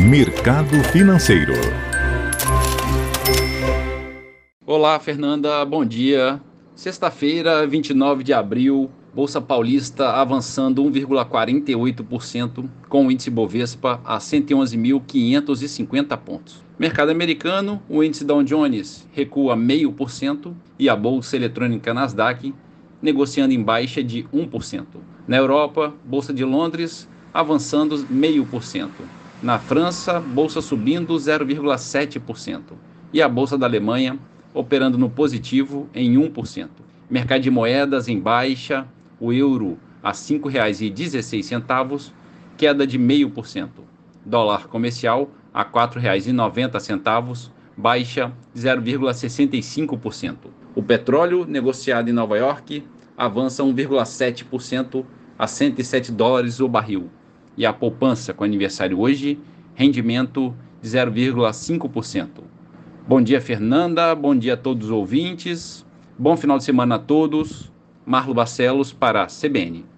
Mercado Financeiro. Olá, Fernanda, bom dia. Sexta-feira, 29 de abril, Bolsa Paulista avançando 1,48%, com o índice Bovespa a 111.550 pontos. Mercado americano, o índice Dow Jones recua 0,5% e a bolsa eletrônica Nasdaq negociando em baixa de 1%. Na Europa, Bolsa de Londres avançando 0,5%. Na França, bolsa subindo 0,7%. E a bolsa da Alemanha operando no positivo em 1%. Mercado de moedas em baixa, o euro a R$ 5,16, queda de 0,5%. Dólar comercial a R$ 4,90, baixa 0,65%. O petróleo negociado em Nova York avança 1,7% a 107 dólares o barril. E a poupança com aniversário hoje, rendimento de 0,5%. Bom dia, Fernanda. Bom dia a todos os ouvintes. Bom final de semana a todos. Marlo Barcelos para a CBN.